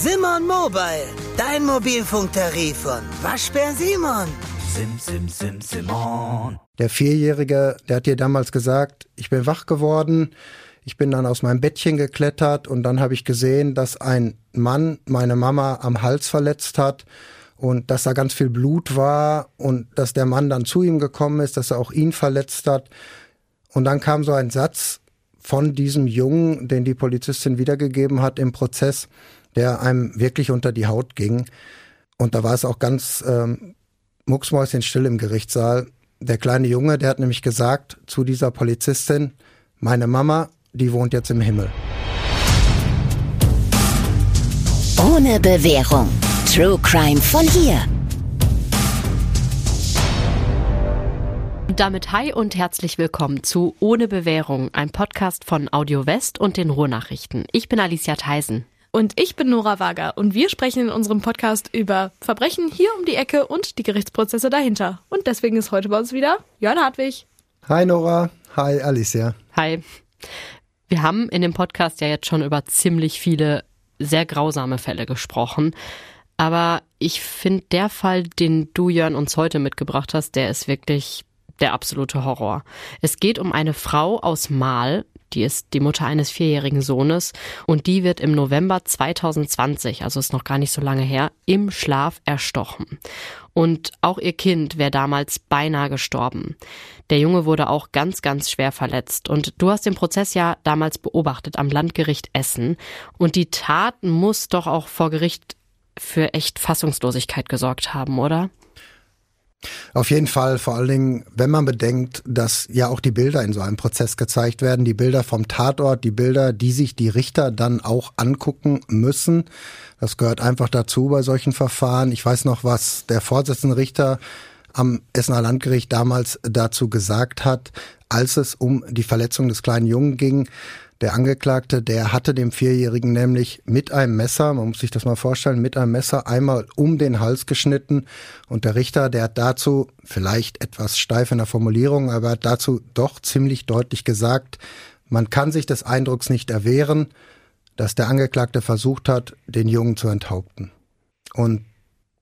Simon Mobile, dein Mobilfunktarif von Waschbär Simon. Sim, sim, sim, Simon. Der Vierjährige, der hat dir damals gesagt, ich bin wach geworden, ich bin dann aus meinem Bettchen geklettert und dann habe ich gesehen, dass ein Mann meine Mama am Hals verletzt hat und dass da ganz viel Blut war und dass der Mann dann zu ihm gekommen ist, dass er auch ihn verletzt hat. Und dann kam so ein Satz von diesem Jungen, den die Polizistin wiedergegeben hat im Prozess, der einem wirklich unter die Haut ging. Und da war es auch ganz ähm, mucksmäuschenstill im Gerichtssaal. Der kleine Junge, der hat nämlich gesagt zu dieser Polizistin, meine Mama, die wohnt jetzt im Himmel. Ohne Bewährung. True Crime von hier. Und damit hi und herzlich willkommen zu Ohne Bewährung, ein Podcast von Audio West und den Ruhrnachrichten. Ich bin Alicia Theisen. Und ich bin Nora Wager und wir sprechen in unserem Podcast über Verbrechen hier um die Ecke und die Gerichtsprozesse dahinter. Und deswegen ist heute bei uns wieder Jörn Hartwig. Hi Nora, hi Alicia. Hi. Wir haben in dem Podcast ja jetzt schon über ziemlich viele sehr grausame Fälle gesprochen. Aber ich finde, der Fall, den du, Jörn, uns heute mitgebracht hast, der ist wirklich der absolute Horror. Es geht um eine Frau aus Mahl, die ist die Mutter eines vierjährigen Sohnes und die wird im November 2020, also ist noch gar nicht so lange her, im Schlaf erstochen. Und auch ihr Kind wäre damals beinahe gestorben. Der Junge wurde auch ganz, ganz schwer verletzt. Und du hast den Prozess ja damals beobachtet am Landgericht Essen. Und die Tat muss doch auch vor Gericht für echt Fassungslosigkeit gesorgt haben, oder? Auf jeden Fall, vor allen Dingen, wenn man bedenkt, dass ja auch die Bilder in so einem Prozess gezeigt werden, die Bilder vom Tatort, die Bilder, die sich die Richter dann auch angucken müssen. Das gehört einfach dazu bei solchen Verfahren. Ich weiß noch, was der Vorsitzende Richter am Essener Landgericht damals dazu gesagt hat, als es um die Verletzung des kleinen Jungen ging. Der Angeklagte, der hatte dem Vierjährigen nämlich mit einem Messer, man muss sich das mal vorstellen, mit einem Messer einmal um den Hals geschnitten. Und der Richter, der hat dazu, vielleicht etwas steif in der Formulierung, aber hat dazu doch ziemlich deutlich gesagt, man kann sich des Eindrucks nicht erwehren, dass der Angeklagte versucht hat, den Jungen zu enthaupten. Und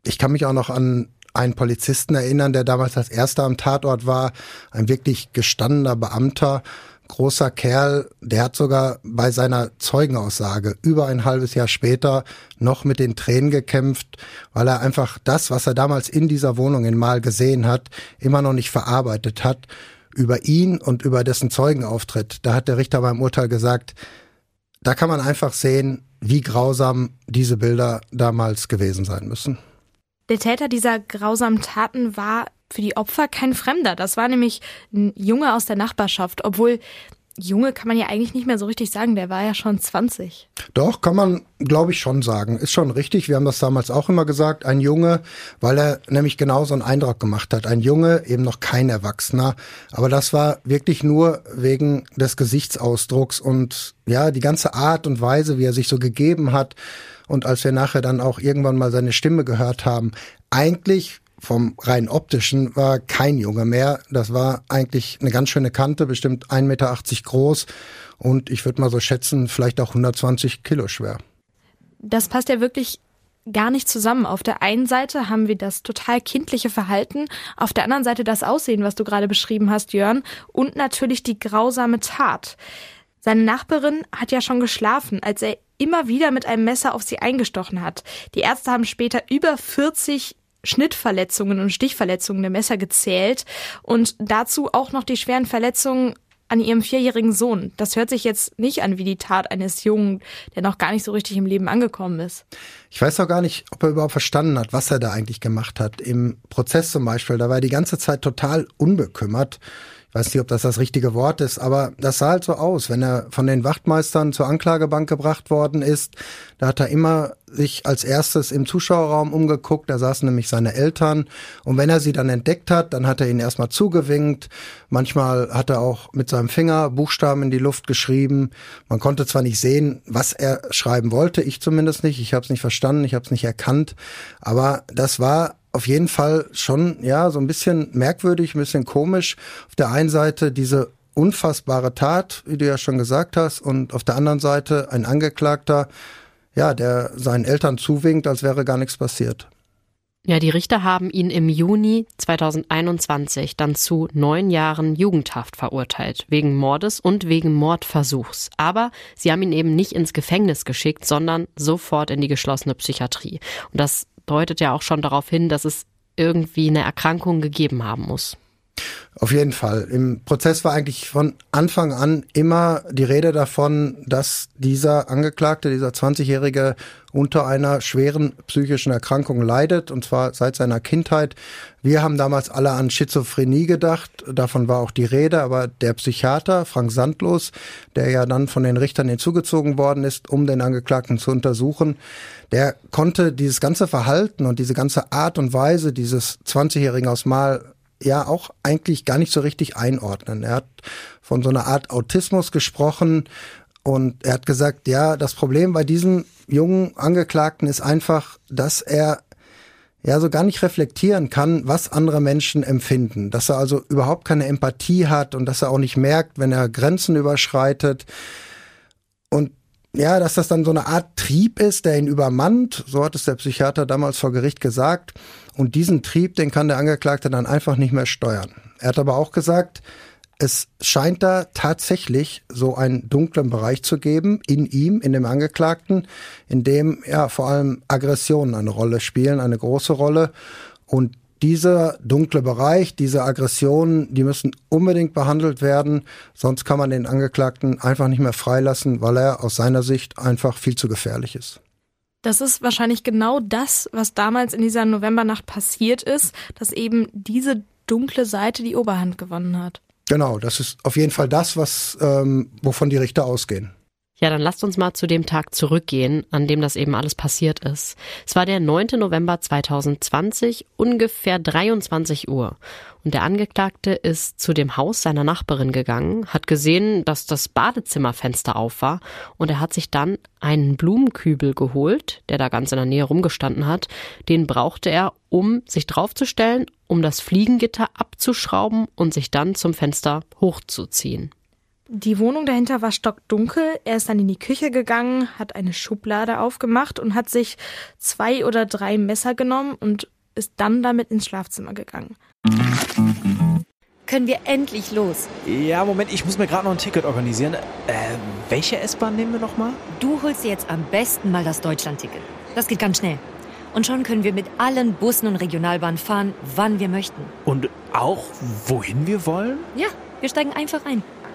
ich kann mich auch noch an einen Polizisten erinnern, der damals als erster am Tatort war, ein wirklich gestandener Beamter, großer Kerl, der hat sogar bei seiner Zeugenaussage über ein halbes Jahr später noch mit den Tränen gekämpft, weil er einfach das, was er damals in dieser Wohnung in Mal gesehen hat, immer noch nicht verarbeitet hat. Über ihn und über dessen Zeugenauftritt, da hat der Richter beim Urteil gesagt, da kann man einfach sehen, wie grausam diese Bilder damals gewesen sein müssen. Der Täter dieser grausamen Taten war für die Opfer kein Fremder. Das war nämlich ein Junge aus der Nachbarschaft, obwohl Junge kann man ja eigentlich nicht mehr so richtig sagen, der war ja schon 20. Doch, kann man, glaube ich, schon sagen. Ist schon richtig. Wir haben das damals auch immer gesagt. Ein Junge, weil er nämlich genauso einen Eindruck gemacht hat. Ein Junge, eben noch kein Erwachsener. Aber das war wirklich nur wegen des Gesichtsausdrucks und ja, die ganze Art und Weise, wie er sich so gegeben hat. Und als wir nachher dann auch irgendwann mal seine Stimme gehört haben, eigentlich vom rein optischen war kein Junge mehr. Das war eigentlich eine ganz schöne Kante, bestimmt 1,80 Meter groß und ich würde mal so schätzen, vielleicht auch 120 Kilo schwer. Das passt ja wirklich gar nicht zusammen. Auf der einen Seite haben wir das total kindliche Verhalten, auf der anderen Seite das Aussehen, was du gerade beschrieben hast, Jörn, und natürlich die grausame Tat. Seine Nachbarin hat ja schon geschlafen, als er immer wieder mit einem Messer auf sie eingestochen hat. Die Ärzte haben später über 40 Schnittverletzungen und Stichverletzungen der Messer gezählt und dazu auch noch die schweren Verletzungen an ihrem vierjährigen Sohn. Das hört sich jetzt nicht an wie die Tat eines Jungen, der noch gar nicht so richtig im Leben angekommen ist. Ich weiß auch gar nicht, ob er überhaupt verstanden hat, was er da eigentlich gemacht hat. Im Prozess zum Beispiel, da war er die ganze Zeit total unbekümmert weiß nicht, ob das das richtige Wort ist, aber das sah halt so aus, wenn er von den Wachtmeistern zur Anklagebank gebracht worden ist. Da hat er immer sich als erstes im Zuschauerraum umgeguckt, da saßen nämlich seine Eltern und wenn er sie dann entdeckt hat, dann hat er ihnen erstmal zugewinkt. Manchmal hat er auch mit seinem Finger Buchstaben in die Luft geschrieben. Man konnte zwar nicht sehen, was er schreiben wollte, ich zumindest nicht, ich habe es nicht verstanden, ich habe es nicht erkannt, aber das war auf jeden Fall schon, ja, so ein bisschen merkwürdig, ein bisschen komisch. Auf der einen Seite diese unfassbare Tat, wie du ja schon gesagt hast, und auf der anderen Seite ein Angeklagter, ja, der seinen Eltern zuwinkt, als wäre gar nichts passiert. Ja, die Richter haben ihn im Juni 2021 dann zu neun Jahren Jugendhaft verurteilt, wegen Mordes und wegen Mordversuchs. Aber sie haben ihn eben nicht ins Gefängnis geschickt, sondern sofort in die geschlossene Psychiatrie. Und das deutet ja auch schon darauf hin, dass es irgendwie eine Erkrankung gegeben haben muss. Auf jeden Fall. Im Prozess war eigentlich von Anfang an immer die Rede davon, dass dieser Angeklagte, dieser 20-Jährige unter einer schweren psychischen Erkrankung leidet, und zwar seit seiner Kindheit. Wir haben damals alle an Schizophrenie gedacht, davon war auch die Rede, aber der Psychiater Frank Sandlos, der ja dann von den Richtern hinzugezogen worden ist, um den Angeklagten zu untersuchen, der konnte dieses ganze Verhalten und diese ganze Art und Weise dieses 20-Jährigen aus Mal ja auch eigentlich gar nicht so richtig einordnen. Er hat von so einer Art Autismus gesprochen und er hat gesagt, ja, das Problem bei diesem jungen Angeklagten ist einfach, dass er ja so gar nicht reflektieren kann, was andere Menschen empfinden, dass er also überhaupt keine Empathie hat und dass er auch nicht merkt, wenn er Grenzen überschreitet und ja, dass das dann so eine Art Trieb ist, der ihn übermannt, so hat es der Psychiater damals vor Gericht gesagt. Und diesen Trieb, den kann der Angeklagte dann einfach nicht mehr steuern. Er hat aber auch gesagt, es scheint da tatsächlich so einen dunklen Bereich zu geben in ihm, in dem Angeklagten, in dem ja vor allem Aggressionen eine Rolle spielen, eine große Rolle. Und dieser dunkle Bereich, diese Aggressionen, die müssen unbedingt behandelt werden, sonst kann man den Angeklagten einfach nicht mehr freilassen, weil er aus seiner Sicht einfach viel zu gefährlich ist. Das ist wahrscheinlich genau das, was damals in dieser Novembernacht passiert ist, dass eben diese dunkle Seite die Oberhand gewonnen hat. Genau, das ist auf jeden Fall das, was ähm, wovon die Richter ausgehen. Ja, dann lasst uns mal zu dem Tag zurückgehen, an dem das eben alles passiert ist. Es war der 9. November 2020, ungefähr 23 Uhr. Und der Angeklagte ist zu dem Haus seiner Nachbarin gegangen, hat gesehen, dass das Badezimmerfenster auf war und er hat sich dann einen Blumenkübel geholt, der da ganz in der Nähe rumgestanden hat. Den brauchte er, um sich draufzustellen, um das Fliegengitter abzuschrauben und sich dann zum Fenster hochzuziehen. Die Wohnung dahinter war stockdunkel. Er ist dann in die Küche gegangen, hat eine Schublade aufgemacht und hat sich zwei oder drei Messer genommen und ist dann damit ins Schlafzimmer gegangen. Können wir endlich los? Ja, Moment, ich muss mir gerade noch ein Ticket organisieren. Äh, welche S-Bahn nehmen wir nochmal? Du holst dir jetzt am besten mal das Deutschland-Ticket. Das geht ganz schnell. Und schon können wir mit allen Bussen und Regionalbahnen fahren, wann wir möchten. Und auch wohin wir wollen? Ja, wir steigen einfach ein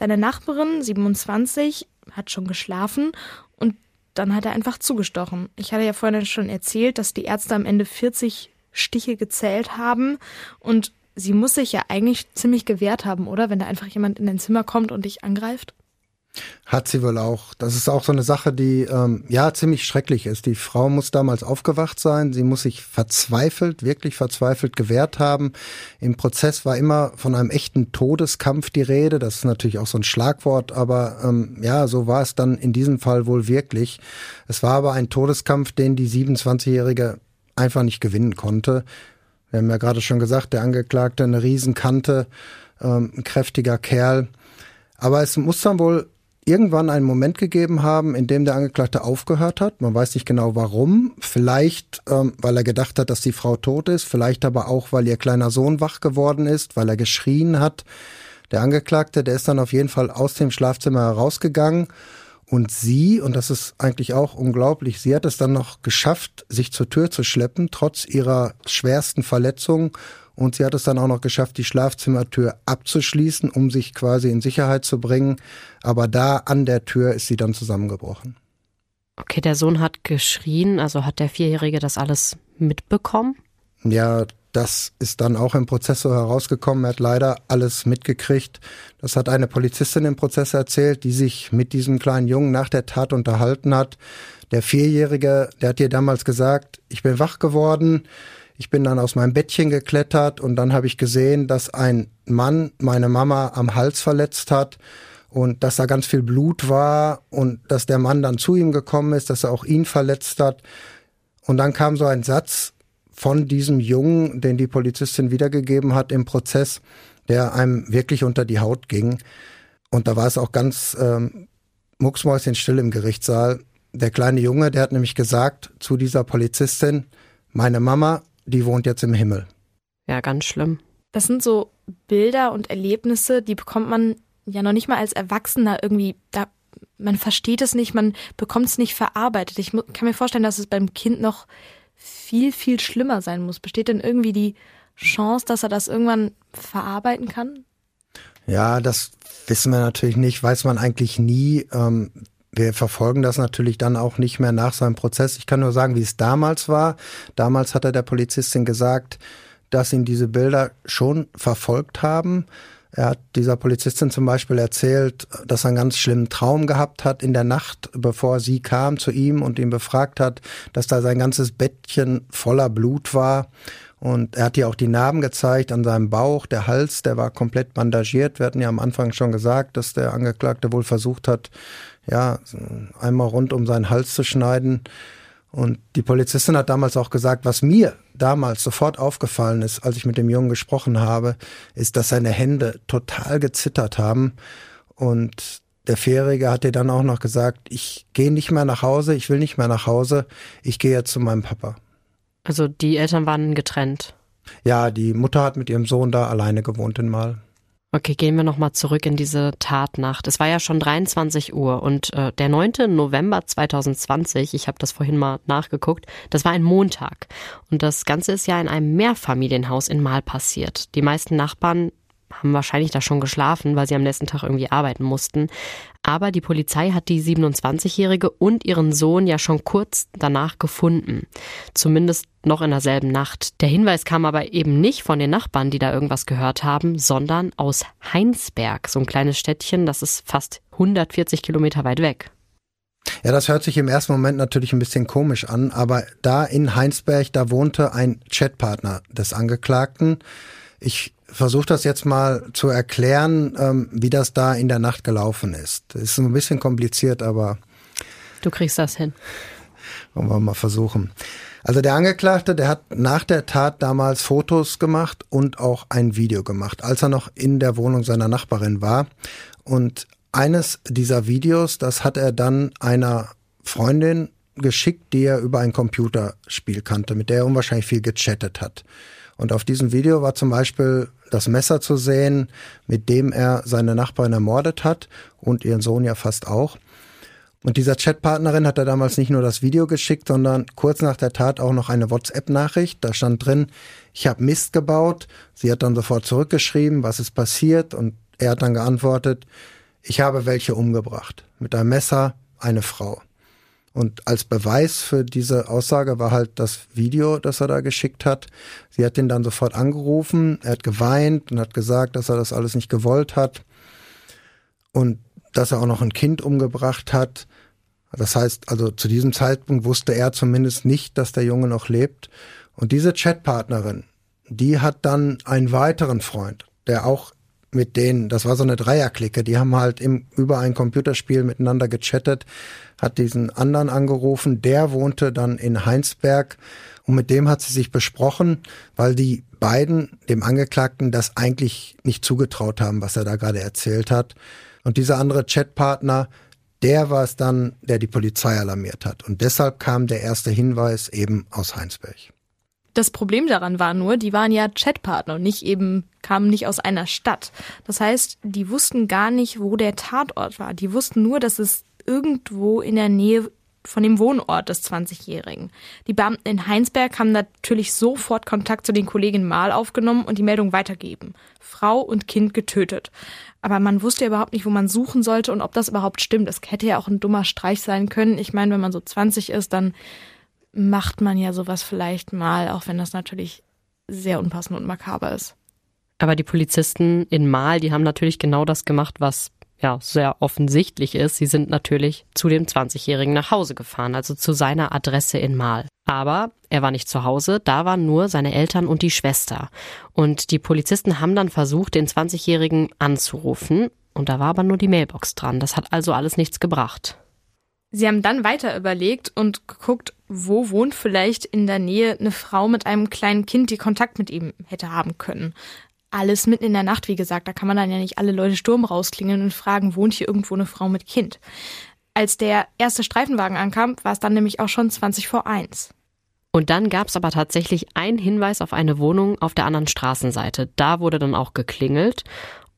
Seine Nachbarin, 27, hat schon geschlafen und dann hat er einfach zugestochen. Ich hatte ja vorhin schon erzählt, dass die Ärzte am Ende 40 Stiche gezählt haben und sie muss sich ja eigentlich ziemlich gewehrt haben, oder? Wenn da einfach jemand in dein Zimmer kommt und dich angreift. Hat sie wohl auch. Das ist auch so eine Sache, die ähm, ja ziemlich schrecklich ist. Die Frau muss damals aufgewacht sein. Sie muss sich verzweifelt, wirklich verzweifelt gewehrt haben. Im Prozess war immer von einem echten Todeskampf die Rede. Das ist natürlich auch so ein Schlagwort, aber ähm, ja, so war es dann in diesem Fall wohl wirklich. Es war aber ein Todeskampf, den die 27-Jährige einfach nicht gewinnen konnte. Wir haben ja gerade schon gesagt, der Angeklagte eine Riesenkante, ähm, ein kräftiger Kerl. Aber es muss dann wohl irgendwann einen Moment gegeben haben, in dem der Angeklagte aufgehört hat. Man weiß nicht genau warum. Vielleicht, ähm, weil er gedacht hat, dass die Frau tot ist. Vielleicht aber auch, weil ihr kleiner Sohn wach geworden ist, weil er geschrien hat. Der Angeklagte, der ist dann auf jeden Fall aus dem Schlafzimmer herausgegangen. Und sie, und das ist eigentlich auch unglaublich, sie hat es dann noch geschafft, sich zur Tür zu schleppen, trotz ihrer schwersten Verletzung und sie hat es dann auch noch geschafft, die Schlafzimmertür abzuschließen, um sich quasi in Sicherheit zu bringen. Aber da an der Tür ist sie dann zusammengebrochen. Okay, der Sohn hat geschrien, also hat der Vierjährige das alles mitbekommen? Ja, das ist dann auch im Prozess so herausgekommen. Er hat leider alles mitgekriegt. Das hat eine Polizistin im Prozess erzählt, die sich mit diesem kleinen Jungen nach der Tat unterhalten hat. Der Vierjährige, der hat ihr damals gesagt, ich bin wach geworden. Ich bin dann aus meinem Bettchen geklettert und dann habe ich gesehen, dass ein Mann meine Mama am Hals verletzt hat und dass da ganz viel Blut war und dass der Mann dann zu ihm gekommen ist, dass er auch ihn verletzt hat. Und dann kam so ein Satz, von diesem Jungen, den die Polizistin wiedergegeben hat im Prozess, der einem wirklich unter die Haut ging. Und da war es auch ganz ähm, mucksmäuschenstill im Gerichtssaal. Der kleine Junge, der hat nämlich gesagt zu dieser Polizistin, meine Mama, die wohnt jetzt im Himmel. Ja, ganz schlimm. Das sind so Bilder und Erlebnisse, die bekommt man ja noch nicht mal als Erwachsener irgendwie, da, man versteht es nicht, man bekommt es nicht verarbeitet. Ich kann mir vorstellen, dass es beim Kind noch viel, viel schlimmer sein muss. Besteht denn irgendwie die Chance, dass er das irgendwann verarbeiten kann? Ja, das wissen wir natürlich nicht, weiß man eigentlich nie. Ähm, wir verfolgen das natürlich dann auch nicht mehr nach seinem Prozess. Ich kann nur sagen, wie es damals war. Damals hat er der Polizistin gesagt, dass ihn diese Bilder schon verfolgt haben. Er hat dieser Polizistin zum Beispiel erzählt, dass er einen ganz schlimmen Traum gehabt hat in der Nacht, bevor sie kam zu ihm und ihn befragt hat, dass da sein ganzes Bettchen voller Blut war. Und er hat ihr auch die Narben gezeigt an seinem Bauch. Der Hals, der war komplett bandagiert. Wir hatten ja am Anfang schon gesagt, dass der Angeklagte wohl versucht hat, ja, einmal rund um seinen Hals zu schneiden. Und die Polizistin hat damals auch gesagt, was mir damals sofort aufgefallen ist, als ich mit dem Jungen gesprochen habe, ist, dass seine Hände total gezittert haben. Und der Fährige hat ihr dann auch noch gesagt, ich gehe nicht mehr nach Hause, ich will nicht mehr nach Hause, ich gehe jetzt zu meinem Papa. Also die Eltern waren getrennt. Ja, die Mutter hat mit ihrem Sohn da alleine gewohnt in Mal. Okay, gehen wir nochmal zurück in diese Tatnacht. Es war ja schon 23 Uhr und äh, der 9. November 2020, ich habe das vorhin mal nachgeguckt, das war ein Montag. Und das Ganze ist ja in einem Mehrfamilienhaus in Mal passiert. Die meisten Nachbarn haben wahrscheinlich da schon geschlafen, weil sie am nächsten Tag irgendwie arbeiten mussten. Aber die Polizei hat die 27-Jährige und ihren Sohn ja schon kurz danach gefunden. Zumindest noch in derselben Nacht. Der Hinweis kam aber eben nicht von den Nachbarn, die da irgendwas gehört haben, sondern aus Heinsberg, so ein kleines Städtchen, das ist fast 140 Kilometer weit weg. Ja, das hört sich im ersten Moment natürlich ein bisschen komisch an, aber da in Heinsberg, da wohnte ein Chatpartner des Angeklagten. Ich versuche das jetzt mal zu erklären, ähm, wie das da in der Nacht gelaufen ist. Ist ein bisschen kompliziert, aber. Du kriegst das hin. Wollen wir mal versuchen. Also der Angeklagte, der hat nach der Tat damals Fotos gemacht und auch ein Video gemacht, als er noch in der Wohnung seiner Nachbarin war. Und eines dieser Videos, das hat er dann einer Freundin geschickt, die er über ein Computerspiel kannte, mit der er unwahrscheinlich viel gechattet hat. Und auf diesem Video war zum Beispiel das Messer zu sehen, mit dem er seine Nachbarin ermordet hat und ihren Sohn ja fast auch. Und dieser Chatpartnerin hat er damals nicht nur das Video geschickt, sondern kurz nach der Tat auch noch eine WhatsApp-Nachricht. Da stand drin, ich habe Mist gebaut. Sie hat dann sofort zurückgeschrieben, was ist passiert. Und er hat dann geantwortet, ich habe welche umgebracht. Mit einem Messer eine Frau. Und als Beweis für diese Aussage war halt das Video, das er da geschickt hat. Sie hat ihn dann sofort angerufen, er hat geweint und hat gesagt, dass er das alles nicht gewollt hat und dass er auch noch ein Kind umgebracht hat. Das heißt, also zu diesem Zeitpunkt wusste er zumindest nicht, dass der Junge noch lebt. Und diese Chatpartnerin, die hat dann einen weiteren Freund, der auch mit denen, das war so eine Dreierklicke, die haben halt im, über ein Computerspiel miteinander gechattet, hat diesen anderen angerufen, der wohnte dann in Heinsberg und mit dem hat sie sich besprochen, weil die beiden dem Angeklagten das eigentlich nicht zugetraut haben, was er da gerade erzählt hat. Und dieser andere Chatpartner, der war es dann, der die Polizei alarmiert hat. Und deshalb kam der erste Hinweis eben aus Heinsberg. Das Problem daran war nur, die waren ja Chatpartner und nicht eben, kamen nicht aus einer Stadt. Das heißt, die wussten gar nicht, wo der Tatort war. Die wussten nur, dass es irgendwo in der Nähe von dem Wohnort des 20-Jährigen. Die Beamten in Heinsberg haben natürlich sofort Kontakt zu den Kolleginnen Mal aufgenommen und die Meldung weitergeben. Frau und Kind getötet. Aber man wusste ja überhaupt nicht, wo man suchen sollte und ob das überhaupt stimmt. Es hätte ja auch ein dummer Streich sein können. Ich meine, wenn man so 20 ist, dann macht man ja sowas vielleicht mal, auch wenn das natürlich sehr unpassend und makaber ist. Aber die Polizisten in Mal, die haben natürlich genau das gemacht, was ja sehr offensichtlich ist. Sie sind natürlich zu dem 20-Jährigen nach Hause gefahren, also zu seiner Adresse in Mal. Aber er war nicht zu Hause, da waren nur seine Eltern und die Schwester. Und die Polizisten haben dann versucht, den 20-Jährigen anzurufen. Und da war aber nur die Mailbox dran. Das hat also alles nichts gebracht. Sie haben dann weiter überlegt und geguckt, wo wohnt vielleicht in der Nähe eine Frau mit einem kleinen Kind, die Kontakt mit ihm hätte haben können. Alles mitten in der Nacht, wie gesagt, da kann man dann ja nicht alle Leute Sturm rausklingeln und fragen, wohnt hier irgendwo eine Frau mit Kind. Als der erste Streifenwagen ankam, war es dann nämlich auch schon 20 vor 1. Und dann gab es aber tatsächlich einen Hinweis auf eine Wohnung auf der anderen Straßenseite. Da wurde dann auch geklingelt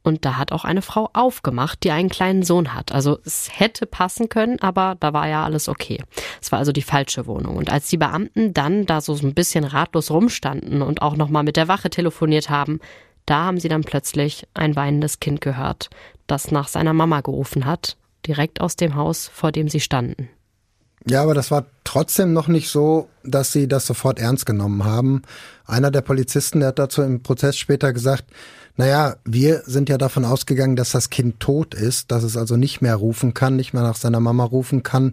und da hat auch eine Frau aufgemacht, die einen kleinen Sohn hat. Also es hätte passen können, aber da war ja alles okay. Es war also die falsche Wohnung. Und als die Beamten dann da so ein bisschen ratlos rumstanden und auch nochmal mit der Wache telefoniert haben, da haben sie dann plötzlich ein weinendes Kind gehört, das nach seiner Mama gerufen hat, direkt aus dem Haus, vor dem sie standen. Ja, aber das war trotzdem noch nicht so, dass sie das sofort ernst genommen haben. Einer der Polizisten, der hat dazu im Prozess später gesagt, naja, wir sind ja davon ausgegangen, dass das Kind tot ist, dass es also nicht mehr rufen kann, nicht mehr nach seiner Mama rufen kann.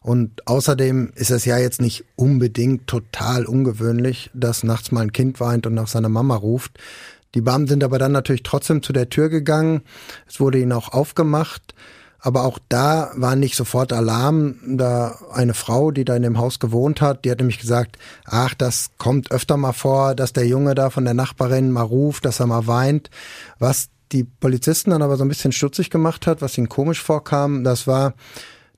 Und außerdem ist es ja jetzt nicht unbedingt total ungewöhnlich, dass nachts mal ein Kind weint und nach seiner Mama ruft. Die Beamten sind aber dann natürlich trotzdem zu der Tür gegangen. Es wurde ihnen auch aufgemacht. Aber auch da war nicht sofort Alarm. Da eine Frau, die da in dem Haus gewohnt hat, die hat nämlich gesagt, ach, das kommt öfter mal vor, dass der Junge da von der Nachbarin mal ruft, dass er mal weint. Was die Polizisten dann aber so ein bisschen stutzig gemacht hat, was ihnen komisch vorkam, das war,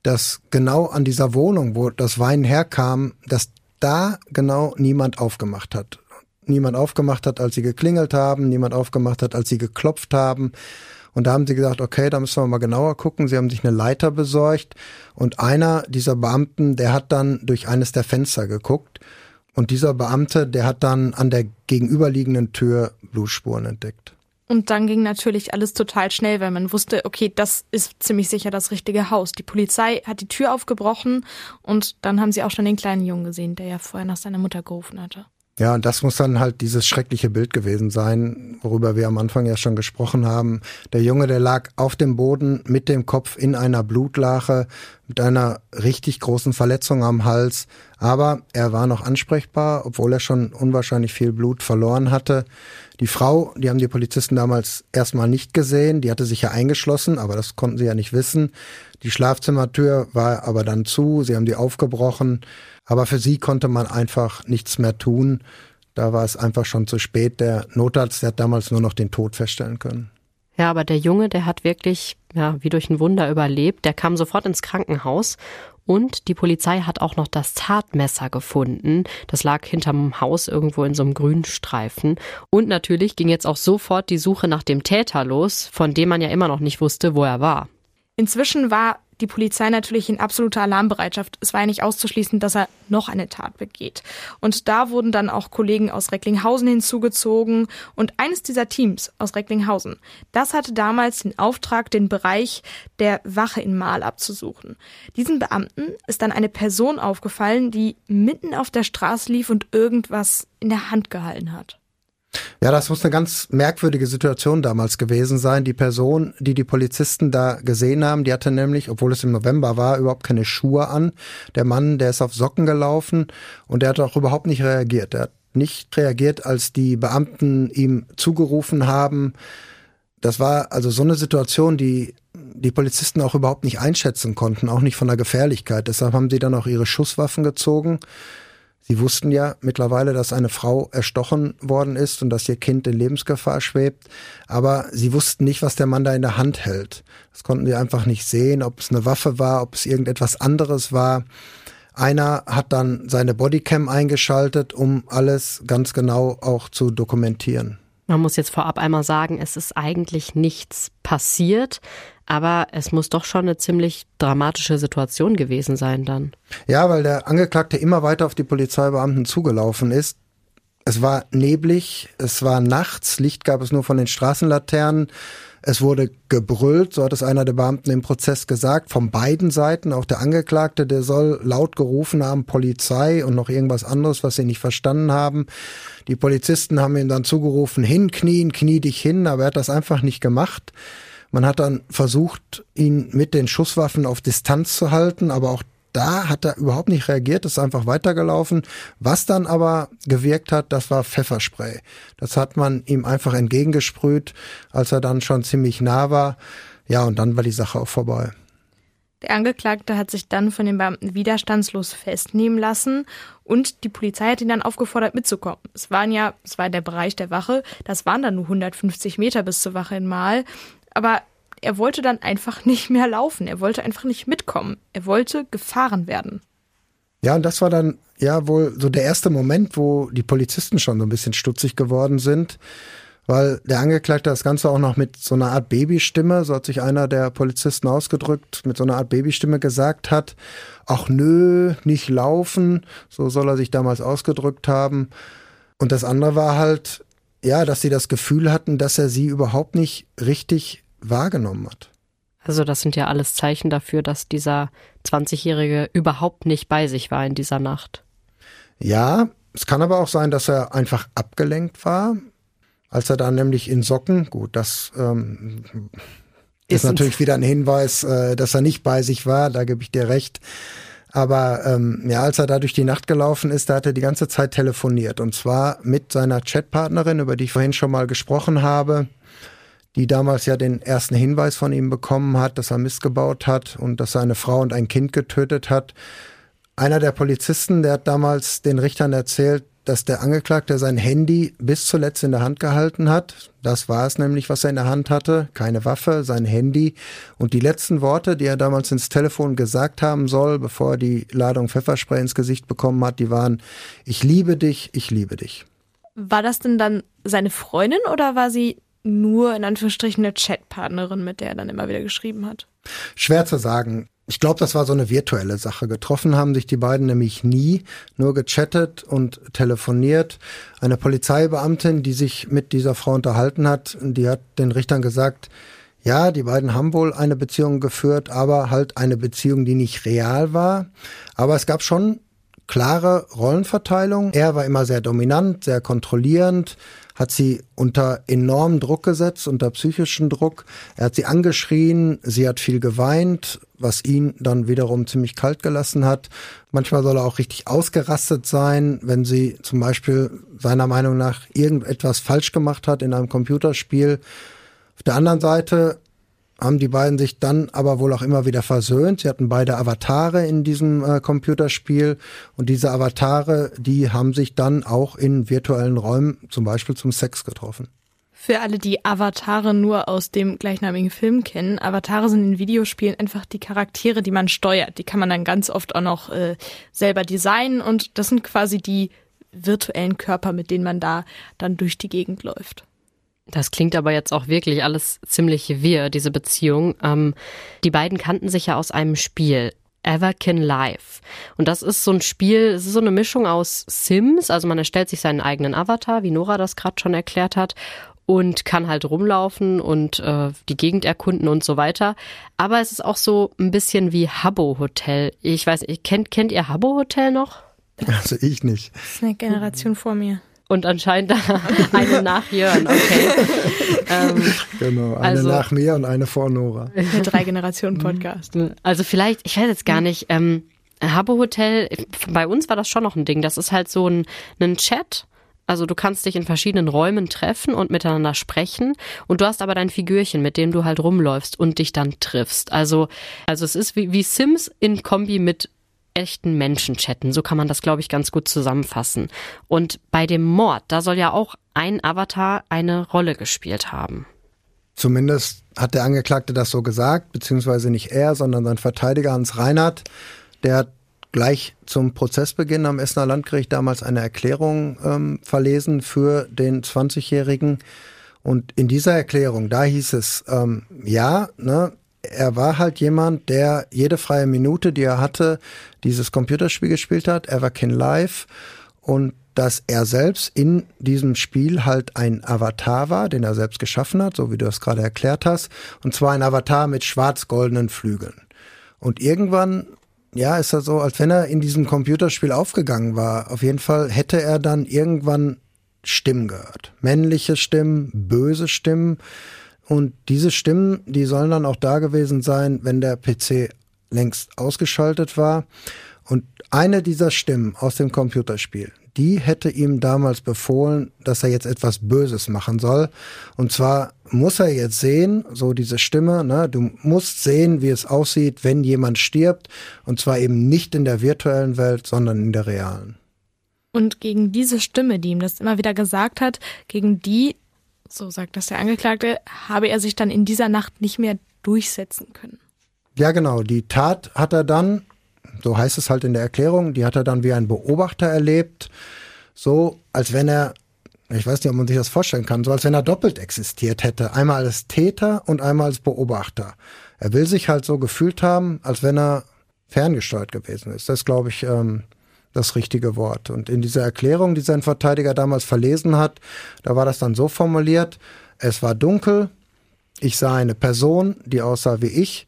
dass genau an dieser Wohnung, wo das Weinen herkam, dass da genau niemand aufgemacht hat. Niemand aufgemacht hat, als sie geklingelt haben, niemand aufgemacht hat, als sie geklopft haben. Und da haben sie gesagt, okay, da müssen wir mal genauer gucken. Sie haben sich eine Leiter besorgt und einer dieser Beamten, der hat dann durch eines der Fenster geguckt und dieser Beamte, der hat dann an der gegenüberliegenden Tür Blutspuren entdeckt. Und dann ging natürlich alles total schnell, weil man wusste, okay, das ist ziemlich sicher das richtige Haus. Die Polizei hat die Tür aufgebrochen und dann haben sie auch schon den kleinen Jungen gesehen, der ja vorher nach seiner Mutter gerufen hatte. Ja, und das muss dann halt dieses schreckliche Bild gewesen sein, worüber wir am Anfang ja schon gesprochen haben. Der Junge, der lag auf dem Boden mit dem Kopf in einer Blutlache, mit einer richtig großen Verletzung am Hals. Aber er war noch ansprechbar, obwohl er schon unwahrscheinlich viel Blut verloren hatte. Die Frau, die haben die Polizisten damals erstmal nicht gesehen, die hatte sich ja eingeschlossen, aber das konnten sie ja nicht wissen. Die Schlafzimmertür war aber dann zu, sie haben die aufgebrochen. Aber für sie konnte man einfach nichts mehr tun. Da war es einfach schon zu spät. Der Notarzt, der hat damals nur noch den Tod feststellen können. Ja, aber der Junge, der hat wirklich, ja, wie durch ein Wunder überlebt. Der kam sofort ins Krankenhaus und die Polizei hat auch noch das Tatmesser gefunden. Das lag hinterm Haus irgendwo in so einem grünen Streifen. Und natürlich ging jetzt auch sofort die Suche nach dem Täter los, von dem man ja immer noch nicht wusste, wo er war. Inzwischen war die Polizei natürlich in absoluter Alarmbereitschaft. Es war ja nicht auszuschließen, dass er noch eine Tat begeht. Und da wurden dann auch Kollegen aus Recklinghausen hinzugezogen. Und eines dieser Teams aus Recklinghausen, das hatte damals den Auftrag, den Bereich der Wache in Mahl abzusuchen. Diesen Beamten ist dann eine Person aufgefallen, die mitten auf der Straße lief und irgendwas in der Hand gehalten hat. Ja, das muss eine ganz merkwürdige Situation damals gewesen sein. Die Person, die die Polizisten da gesehen haben, die hatte nämlich, obwohl es im November war, überhaupt keine Schuhe an. Der Mann, der ist auf Socken gelaufen und der hat auch überhaupt nicht reagiert. Er hat nicht reagiert, als die Beamten ihm zugerufen haben. Das war also so eine Situation, die die Polizisten auch überhaupt nicht einschätzen konnten, auch nicht von der Gefährlichkeit. Deshalb haben sie dann auch ihre Schusswaffen gezogen Sie wussten ja mittlerweile, dass eine Frau erstochen worden ist und dass ihr Kind in Lebensgefahr schwebt, aber sie wussten nicht, was der Mann da in der Hand hält. Das konnten sie einfach nicht sehen, ob es eine Waffe war, ob es irgendetwas anderes war. Einer hat dann seine Bodycam eingeschaltet, um alles ganz genau auch zu dokumentieren. Man muss jetzt vorab einmal sagen, es ist eigentlich nichts passiert, aber es muss doch schon eine ziemlich dramatische Situation gewesen sein dann. Ja, weil der Angeklagte immer weiter auf die Polizeibeamten zugelaufen ist. Es war neblig, es war nachts, Licht gab es nur von den Straßenlaternen. Es wurde gebrüllt, so hat es einer der Beamten im Prozess gesagt, von beiden Seiten. Auch der Angeklagte, der soll laut gerufen haben, Polizei und noch irgendwas anderes, was sie nicht verstanden haben. Die Polizisten haben ihm dann zugerufen, hinknien, knie dich hin, aber er hat das einfach nicht gemacht. Man hat dann versucht, ihn mit den Schusswaffen auf Distanz zu halten, aber auch da hat er überhaupt nicht reagiert, ist einfach weitergelaufen. Was dann aber gewirkt hat, das war Pfefferspray. Das hat man ihm einfach entgegengesprüht, als er dann schon ziemlich nah war. Ja, und dann war die Sache auch vorbei. Der Angeklagte hat sich dann von den Beamten widerstandslos festnehmen lassen und die Polizei hat ihn dann aufgefordert mitzukommen. Es waren ja, es war der Bereich der Wache, das waren dann nur 150 Meter bis zur Wache in Mal, aber er wollte dann einfach nicht mehr laufen. Er wollte einfach nicht mitkommen. Er wollte gefahren werden. Ja, und das war dann ja wohl so der erste Moment, wo die Polizisten schon so ein bisschen stutzig geworden sind, weil der Angeklagte das Ganze auch noch mit so einer Art Babystimme, so hat sich einer der Polizisten ausgedrückt, mit so einer Art Babystimme gesagt hat, ach nö, nicht laufen, so soll er sich damals ausgedrückt haben. Und das andere war halt, ja, dass sie das Gefühl hatten, dass er sie überhaupt nicht richtig wahrgenommen hat. Also das sind ja alles Zeichen dafür, dass dieser 20-Jährige überhaupt nicht bei sich war in dieser Nacht. Ja, es kann aber auch sein, dass er einfach abgelenkt war, als er dann nämlich in Socken, gut, das ähm, ist, ist natürlich wieder ein Hinweis, äh, dass er nicht bei sich war, da gebe ich dir recht. Aber ähm, ja, als er da durch die Nacht gelaufen ist, da hat er die ganze Zeit telefoniert. Und zwar mit seiner Chatpartnerin, über die ich vorhin schon mal gesprochen habe die damals ja den ersten Hinweis von ihm bekommen hat, dass er missgebaut hat und dass er eine Frau und ein Kind getötet hat. Einer der Polizisten, der hat damals den Richtern erzählt, dass der Angeklagte sein Handy bis zuletzt in der Hand gehalten hat. Das war es nämlich, was er in der Hand hatte. Keine Waffe, sein Handy. Und die letzten Worte, die er damals ins Telefon gesagt haben soll, bevor er die Ladung Pfefferspray ins Gesicht bekommen hat, die waren, ich liebe dich, ich liebe dich. War das denn dann seine Freundin oder war sie nur in Anführungsstrichen eine Chatpartnerin, mit der er dann immer wieder geschrieben hat? Schwer zu sagen. Ich glaube, das war so eine virtuelle Sache. Getroffen haben sich die beiden nämlich nie, nur gechattet und telefoniert. Eine Polizeibeamtin, die sich mit dieser Frau unterhalten hat, die hat den Richtern gesagt, ja, die beiden haben wohl eine Beziehung geführt, aber halt eine Beziehung, die nicht real war. Aber es gab schon klare Rollenverteilung. Er war immer sehr dominant, sehr kontrollierend, hat sie unter enormen Druck gesetzt, unter psychischen Druck. Er hat sie angeschrien, sie hat viel geweint, was ihn dann wiederum ziemlich kalt gelassen hat. Manchmal soll er auch richtig ausgerastet sein, wenn sie zum Beispiel seiner Meinung nach irgendetwas falsch gemacht hat in einem Computerspiel. Auf der anderen Seite haben die beiden sich dann aber wohl auch immer wieder versöhnt. Sie hatten beide Avatare in diesem äh, Computerspiel und diese Avatare, die haben sich dann auch in virtuellen Räumen zum Beispiel zum Sex getroffen. Für alle, die Avatare nur aus dem gleichnamigen Film kennen, Avatare sind in Videospielen einfach die Charaktere, die man steuert. Die kann man dann ganz oft auch noch äh, selber designen und das sind quasi die virtuellen Körper, mit denen man da dann durch die Gegend läuft. Das klingt aber jetzt auch wirklich alles ziemlich wirr, diese Beziehung. Ähm, die beiden kannten sich ja aus einem Spiel. Everkin Live. Und das ist so ein Spiel, es ist so eine Mischung aus Sims, also man erstellt sich seinen eigenen Avatar, wie Nora das gerade schon erklärt hat, und kann halt rumlaufen und äh, die Gegend erkunden und so weiter. Aber es ist auch so ein bisschen wie Habbo Hotel. Ich weiß, kennt, kennt ihr Habbo Hotel noch? Also ich nicht. Das ist eine Generation vor mir und anscheinend eine nach Jörn, okay. ähm, genau, eine also, nach mir und eine vor Nora. Der Drei-Generationen-Podcast. Also vielleicht, ich weiß jetzt gar nicht, ähm, Habbo Hotel, bei uns war das schon noch ein Ding. Das ist halt so ein, ein Chat. Also du kannst dich in verschiedenen Räumen treffen und miteinander sprechen und du hast aber dein Figürchen, mit dem du halt rumläufst und dich dann triffst. Also, also es ist wie, wie Sims in Kombi mit echten Menschen chatten. So kann man das, glaube ich, ganz gut zusammenfassen. Und bei dem Mord, da soll ja auch ein Avatar eine Rolle gespielt haben. Zumindest hat der Angeklagte das so gesagt, beziehungsweise nicht er, sondern sein Verteidiger Hans Reinhardt. Der hat gleich zum Prozessbeginn am Essener Landgericht damals eine Erklärung ähm, verlesen für den 20-Jährigen. Und in dieser Erklärung, da hieß es, ähm, ja, ne, er war halt jemand, der jede freie Minute, die er hatte, dieses Computerspiel gespielt hat, Everkin Live. Und dass er selbst in diesem Spiel halt ein Avatar war, den er selbst geschaffen hat, so wie du das gerade erklärt hast. Und zwar ein Avatar mit schwarz-goldenen Flügeln. Und irgendwann, ja, ist er so, als wenn er in diesem Computerspiel aufgegangen war. Auf jeden Fall hätte er dann irgendwann Stimmen gehört. Männliche Stimmen, böse Stimmen. Und diese Stimmen, die sollen dann auch da gewesen sein, wenn der PC längst ausgeschaltet war. Und eine dieser Stimmen aus dem Computerspiel, die hätte ihm damals befohlen, dass er jetzt etwas Böses machen soll. Und zwar muss er jetzt sehen, so diese Stimme, ne, du musst sehen, wie es aussieht, wenn jemand stirbt. Und zwar eben nicht in der virtuellen Welt, sondern in der realen. Und gegen diese Stimme, die ihm das immer wieder gesagt hat, gegen die, so sagt das der Angeklagte, habe er sich dann in dieser Nacht nicht mehr durchsetzen können. Ja, genau. Die Tat hat er dann so heißt es halt in der Erklärung, die hat er dann wie ein Beobachter erlebt, so als wenn er, ich weiß nicht, ob man sich das vorstellen kann, so als wenn er doppelt existiert hätte, einmal als Täter und einmal als Beobachter. Er will sich halt so gefühlt haben, als wenn er ferngesteuert gewesen ist. Das glaube ich, ähm, das richtige Wort. Und in dieser Erklärung, die sein Verteidiger damals verlesen hat, da war das dann so formuliert, es war dunkel, ich sah eine Person, die aussah wie ich,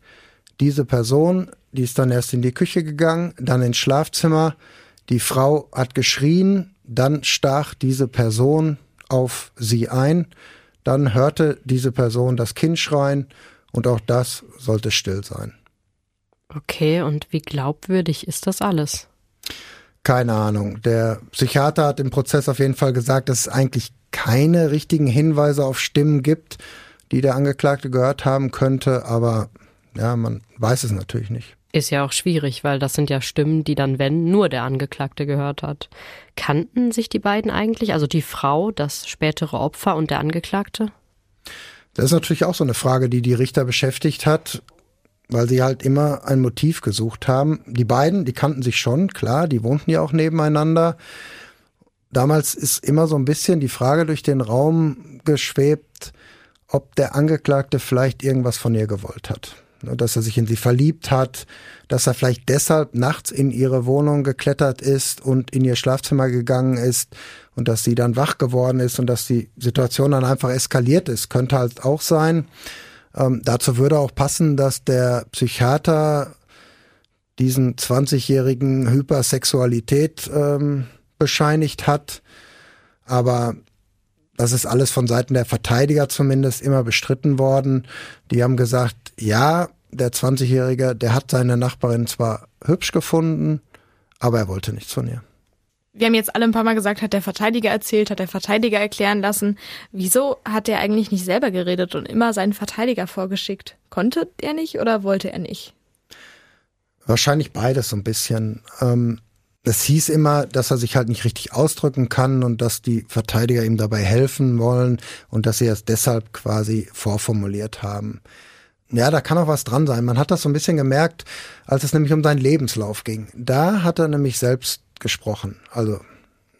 diese Person die ist dann erst in die Küche gegangen, dann ins Schlafzimmer. Die Frau hat geschrien, dann stach diese Person auf sie ein. Dann hörte diese Person das Kind schreien und auch das sollte still sein. Okay, und wie glaubwürdig ist das alles? Keine Ahnung. Der Psychiater hat im Prozess auf jeden Fall gesagt, dass es eigentlich keine richtigen Hinweise auf Stimmen gibt, die der Angeklagte gehört haben könnte, aber ja, man weiß es natürlich nicht. Ist ja auch schwierig, weil das sind ja Stimmen, die dann, wenn, nur der Angeklagte gehört hat. Kannten sich die beiden eigentlich, also die Frau, das spätere Opfer und der Angeklagte? Das ist natürlich auch so eine Frage, die die Richter beschäftigt hat, weil sie halt immer ein Motiv gesucht haben. Die beiden, die kannten sich schon, klar, die wohnten ja auch nebeneinander. Damals ist immer so ein bisschen die Frage durch den Raum geschwebt, ob der Angeklagte vielleicht irgendwas von ihr gewollt hat. Ne, dass er sich in sie verliebt hat, dass er vielleicht deshalb nachts in ihre Wohnung geklettert ist und in ihr Schlafzimmer gegangen ist und dass sie dann wach geworden ist und dass die Situation dann einfach eskaliert ist, könnte halt auch sein. Ähm, dazu würde auch passen, dass der Psychiater diesen 20-jährigen Hypersexualität ähm, bescheinigt hat. Aber das ist alles von Seiten der Verteidiger zumindest immer bestritten worden. Die haben gesagt, ja, der 20-Jährige, der hat seine Nachbarin zwar hübsch gefunden, aber er wollte nichts von ihr. Wir haben jetzt alle ein paar Mal gesagt, hat der Verteidiger erzählt, hat der Verteidiger erklären lassen. Wieso hat er eigentlich nicht selber geredet und immer seinen Verteidiger vorgeschickt? Konnte er nicht oder wollte er nicht? Wahrscheinlich beides so ein bisschen. Ähm, es hieß immer, dass er sich halt nicht richtig ausdrücken kann und dass die Verteidiger ihm dabei helfen wollen und dass sie es deshalb quasi vorformuliert haben. Ja, da kann auch was dran sein. Man hat das so ein bisschen gemerkt, als es nämlich um seinen Lebenslauf ging. Da hat er nämlich selbst gesprochen. Also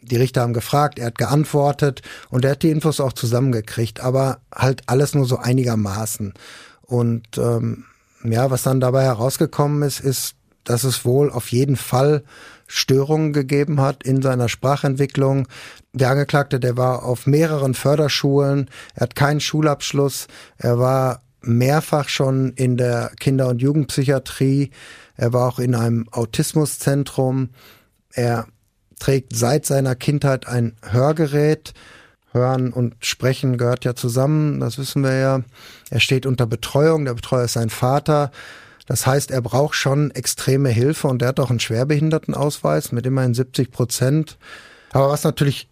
die Richter haben gefragt, er hat geantwortet und er hat die Infos auch zusammengekriegt, aber halt alles nur so einigermaßen. Und ähm, ja, was dann dabei herausgekommen ist, ist, dass es wohl auf jeden Fall Störungen gegeben hat in seiner Sprachentwicklung. Der Angeklagte, der war auf mehreren Förderschulen, er hat keinen Schulabschluss, er war mehrfach schon in der Kinder- und Jugendpsychiatrie, er war auch in einem Autismuszentrum, er trägt seit seiner Kindheit ein Hörgerät, Hören und Sprechen gehört ja zusammen, das wissen wir ja. Er steht unter Betreuung, der Betreuer ist sein Vater. Das heißt, er braucht schon extreme Hilfe und er hat auch einen Schwerbehindertenausweis mit immerhin 70 Prozent. Aber was natürlich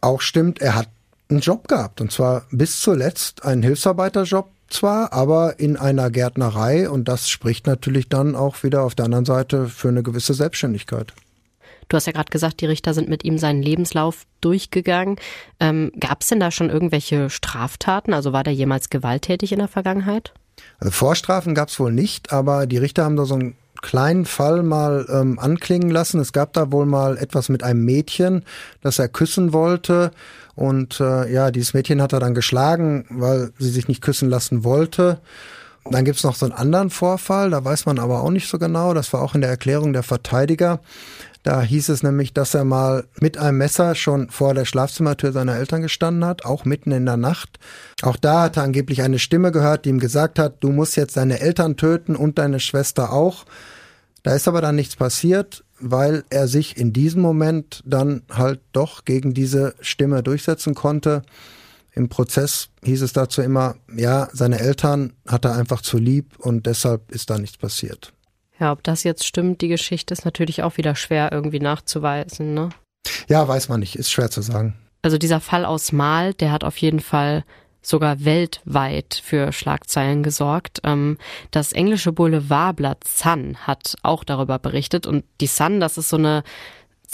auch stimmt, er hat einen Job gehabt und zwar bis zuletzt einen Hilfsarbeiterjob zwar, aber in einer Gärtnerei und das spricht natürlich dann auch wieder auf der anderen Seite für eine gewisse Selbstständigkeit. Du hast ja gerade gesagt, die Richter sind mit ihm seinen Lebenslauf durchgegangen. Ähm, Gab es denn da schon irgendwelche Straftaten? Also war der jemals gewalttätig in der Vergangenheit? Also Vorstrafen gab es wohl nicht, aber die Richter haben da so einen kleinen Fall mal ähm, anklingen lassen. Es gab da wohl mal etwas mit einem Mädchen, das er küssen wollte. Und äh, ja, dieses Mädchen hat er dann geschlagen, weil sie sich nicht küssen lassen wollte. Dann gibt's noch so einen anderen Vorfall, da weiß man aber auch nicht so genau. Das war auch in der Erklärung der Verteidiger. Da hieß es nämlich, dass er mal mit einem Messer schon vor der Schlafzimmertür seiner Eltern gestanden hat, auch mitten in der Nacht. Auch da hat er angeblich eine Stimme gehört, die ihm gesagt hat, du musst jetzt deine Eltern töten und deine Schwester auch. Da ist aber dann nichts passiert, weil er sich in diesem Moment dann halt doch gegen diese Stimme durchsetzen konnte. Im Prozess hieß es dazu immer, ja, seine Eltern hat er einfach zu lieb und deshalb ist da nichts passiert. Ja, ob das jetzt stimmt, die Geschichte ist natürlich auch wieder schwer irgendwie nachzuweisen, ne? Ja, weiß man nicht, ist schwer zu sagen. Also dieser Fall aus Mal, der hat auf jeden Fall sogar weltweit für Schlagzeilen gesorgt. Ähm, das englische Boulevardblatt Sun hat auch darüber berichtet und die Sun, das ist so eine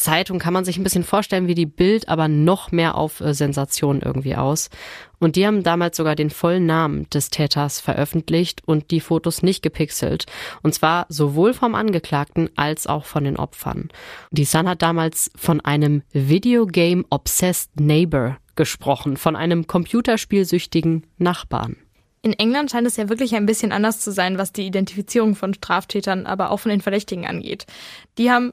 Zeitung kann man sich ein bisschen vorstellen wie die Bild, aber noch mehr auf äh, Sensation irgendwie aus. Und die haben damals sogar den vollen Namen des Täters veröffentlicht und die Fotos nicht gepixelt. Und zwar sowohl vom Angeklagten als auch von den Opfern. Die Sun hat damals von einem Videogame Obsessed Neighbor gesprochen, von einem computerspielsüchtigen Nachbarn. In England scheint es ja wirklich ein bisschen anders zu sein, was die Identifizierung von Straftätern, aber auch von den Verdächtigen angeht. Die haben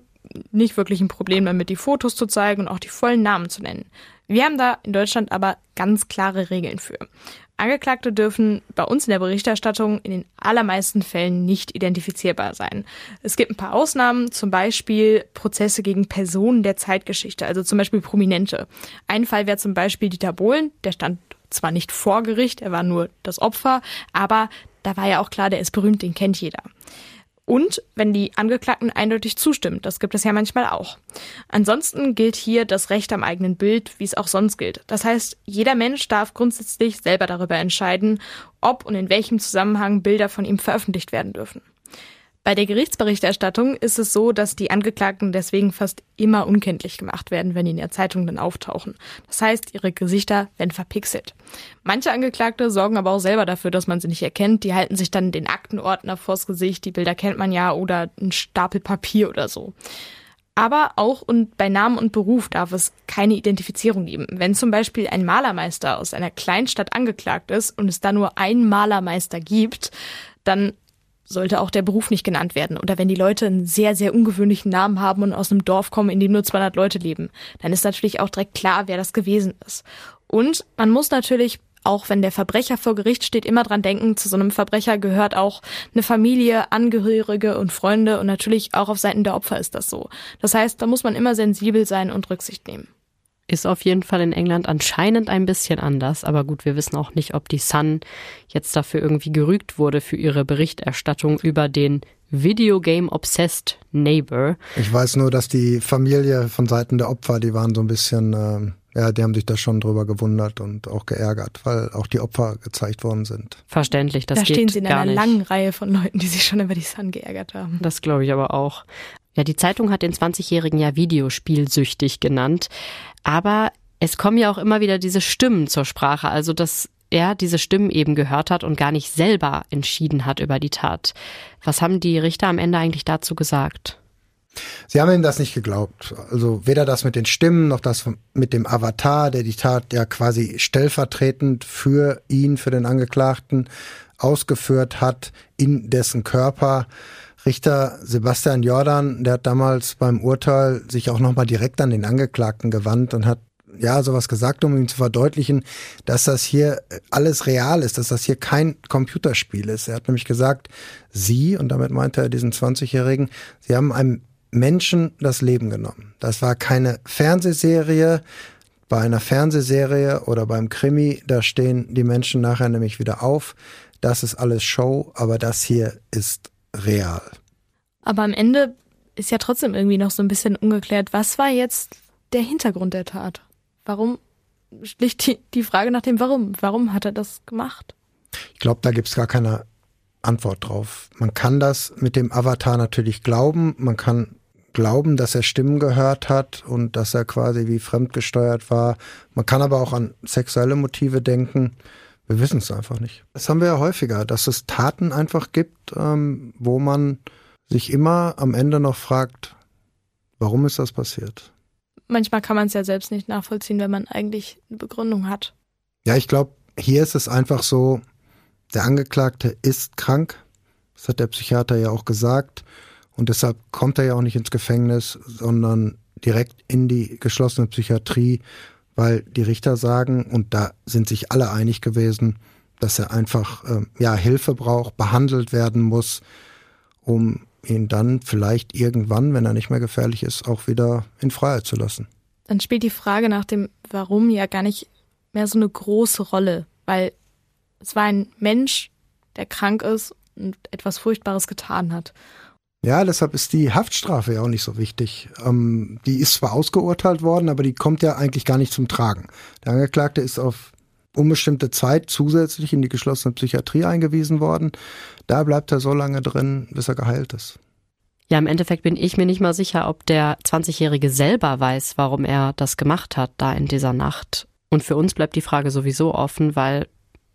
nicht wirklich ein Problem damit, die Fotos zu zeigen und auch die vollen Namen zu nennen. Wir haben da in Deutschland aber ganz klare Regeln für. Angeklagte dürfen bei uns in der Berichterstattung in den allermeisten Fällen nicht identifizierbar sein. Es gibt ein paar Ausnahmen, zum Beispiel Prozesse gegen Personen der Zeitgeschichte, also zum Beispiel Prominente. Ein Fall wäre zum Beispiel Dieter Bohlen, der stand zwar nicht vor Gericht, er war nur das Opfer, aber da war ja auch klar, der ist berühmt, den kennt jeder. Und wenn die Angeklagten eindeutig zustimmen. Das gibt es ja manchmal auch. Ansonsten gilt hier das Recht am eigenen Bild, wie es auch sonst gilt. Das heißt, jeder Mensch darf grundsätzlich selber darüber entscheiden, ob und in welchem Zusammenhang Bilder von ihm veröffentlicht werden dürfen. Bei der Gerichtsberichterstattung ist es so, dass die Angeklagten deswegen fast immer unkenntlich gemacht werden, wenn die in der Zeitung dann auftauchen. Das heißt, ihre Gesichter werden verpixelt. Manche Angeklagte sorgen aber auch selber dafür, dass man sie nicht erkennt. Die halten sich dann den Aktenordner vors Gesicht, die Bilder kennt man ja, oder einen Stapel Papier oder so. Aber auch und bei Namen und Beruf darf es keine Identifizierung geben. Wenn zum Beispiel ein Malermeister aus einer Kleinstadt angeklagt ist und es da nur einen Malermeister gibt, dann sollte auch der Beruf nicht genannt werden. Oder wenn die Leute einen sehr, sehr ungewöhnlichen Namen haben und aus einem Dorf kommen, in dem nur 200 Leute leben, dann ist natürlich auch direkt klar, wer das gewesen ist. Und man muss natürlich auch wenn der Verbrecher vor Gericht steht, immer dran denken, zu so einem Verbrecher gehört auch eine Familie, Angehörige und Freunde und natürlich auch auf Seiten der Opfer ist das so. Das heißt, da muss man immer sensibel sein und Rücksicht nehmen. Ist auf jeden Fall in England anscheinend ein bisschen anders, aber gut, wir wissen auch nicht, ob die Sun jetzt dafür irgendwie gerügt wurde für ihre Berichterstattung über den Videogame Obsessed Neighbor. Ich weiß nur, dass die Familie von Seiten der Opfer, die waren so ein bisschen, äh, ja, die haben sich da schon drüber gewundert und auch geärgert, weil auch die Opfer gezeigt worden sind. Verständlich, das da geht stehen sie in einer nicht. langen Reihe von Leuten, die sich schon über die Sun geärgert haben. Das glaube ich aber auch. Ja, die Zeitung hat den 20-Jährigen ja Videospielsüchtig genannt. Aber es kommen ja auch immer wieder diese Stimmen zur Sprache. Also, dass er diese Stimmen eben gehört hat und gar nicht selber entschieden hat über die Tat. Was haben die Richter am Ende eigentlich dazu gesagt? Sie haben ihm das nicht geglaubt. Also weder das mit den Stimmen noch das mit dem Avatar, der die Tat ja quasi stellvertretend für ihn, für den Angeklagten ausgeführt hat, in dessen Körper. Richter Sebastian Jordan, der hat damals beim Urteil sich auch nochmal direkt an den Angeklagten gewandt und hat ja sowas gesagt, um ihm zu verdeutlichen, dass das hier alles real ist, dass das hier kein Computerspiel ist. Er hat nämlich gesagt, Sie, und damit meinte er diesen 20-Jährigen, Sie haben einem Menschen das Leben genommen. Das war keine Fernsehserie. Bei einer Fernsehserie oder beim Krimi, da stehen die Menschen nachher nämlich wieder auf. Das ist alles Show, aber das hier ist real. Aber am Ende ist ja trotzdem irgendwie noch so ein bisschen ungeklärt, was war jetzt der Hintergrund der Tat? Warum schlicht die, die Frage nach dem Warum? Warum hat er das gemacht? Ich glaube, da gibt's gar keine Antwort drauf. Man kann das mit dem Avatar natürlich glauben. Man kann glauben, dass er Stimmen gehört hat und dass er quasi wie fremdgesteuert war. Man kann aber auch an sexuelle Motive denken. Wir wissen es einfach nicht. Das haben wir ja häufiger, dass es Taten einfach gibt, ähm, wo man sich immer am Ende noch fragt, warum ist das passiert? Manchmal kann man es ja selbst nicht nachvollziehen, wenn man eigentlich eine Begründung hat. Ja, ich glaube, hier ist es einfach so, Der Angeklagte ist krank, das hat der Psychiater ja auch gesagt, und deshalb kommt er ja auch nicht ins Gefängnis, sondern direkt in die geschlossene Psychiatrie, weil die Richter sagen, und da sind sich alle einig gewesen, dass er einfach äh, ja Hilfe braucht, behandelt werden muss, um ihn dann vielleicht irgendwann, wenn er nicht mehr gefährlich ist, auch wieder in Freiheit zu lassen. Dann spielt die Frage nach dem Warum ja gar nicht mehr so eine große Rolle, weil es war ein Mensch, der krank ist und etwas Furchtbares getan hat. Ja, deshalb ist die Haftstrafe ja auch nicht so wichtig. Ähm, die ist zwar ausgeurteilt worden, aber die kommt ja eigentlich gar nicht zum Tragen. Der Angeklagte ist auf unbestimmte Zeit zusätzlich in die geschlossene Psychiatrie eingewiesen worden. Da bleibt er so lange drin, bis er geheilt ist. Ja, im Endeffekt bin ich mir nicht mal sicher, ob der 20-Jährige selber weiß, warum er das gemacht hat, da in dieser Nacht. Und für uns bleibt die Frage sowieso offen, weil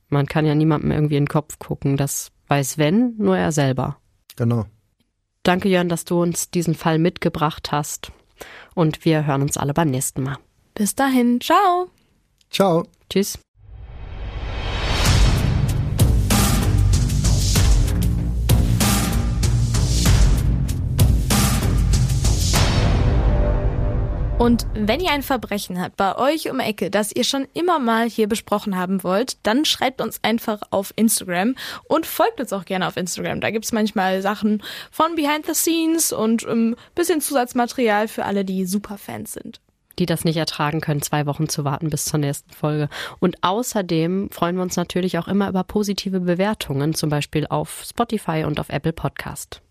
man kann ja niemandem irgendwie in den Kopf gucken. Das weiß wenn, nur er selber. Genau. Danke, Jörn, dass du uns diesen Fall mitgebracht hast. Und wir hören uns alle beim nächsten Mal. Bis dahin, ciao. Ciao. Tschüss. Und wenn ihr ein Verbrechen habt bei euch um Ecke, das ihr schon immer mal hier besprochen haben wollt, dann schreibt uns einfach auf Instagram und folgt uns auch gerne auf Instagram. Da gibt's manchmal Sachen von Behind the Scenes und ein ähm, bisschen Zusatzmaterial für alle, die Superfans sind die das nicht ertragen können, zwei Wochen zu warten bis zur nächsten Folge. Und außerdem freuen wir uns natürlich auch immer über positive Bewertungen, zum Beispiel auf Spotify und auf Apple Podcast.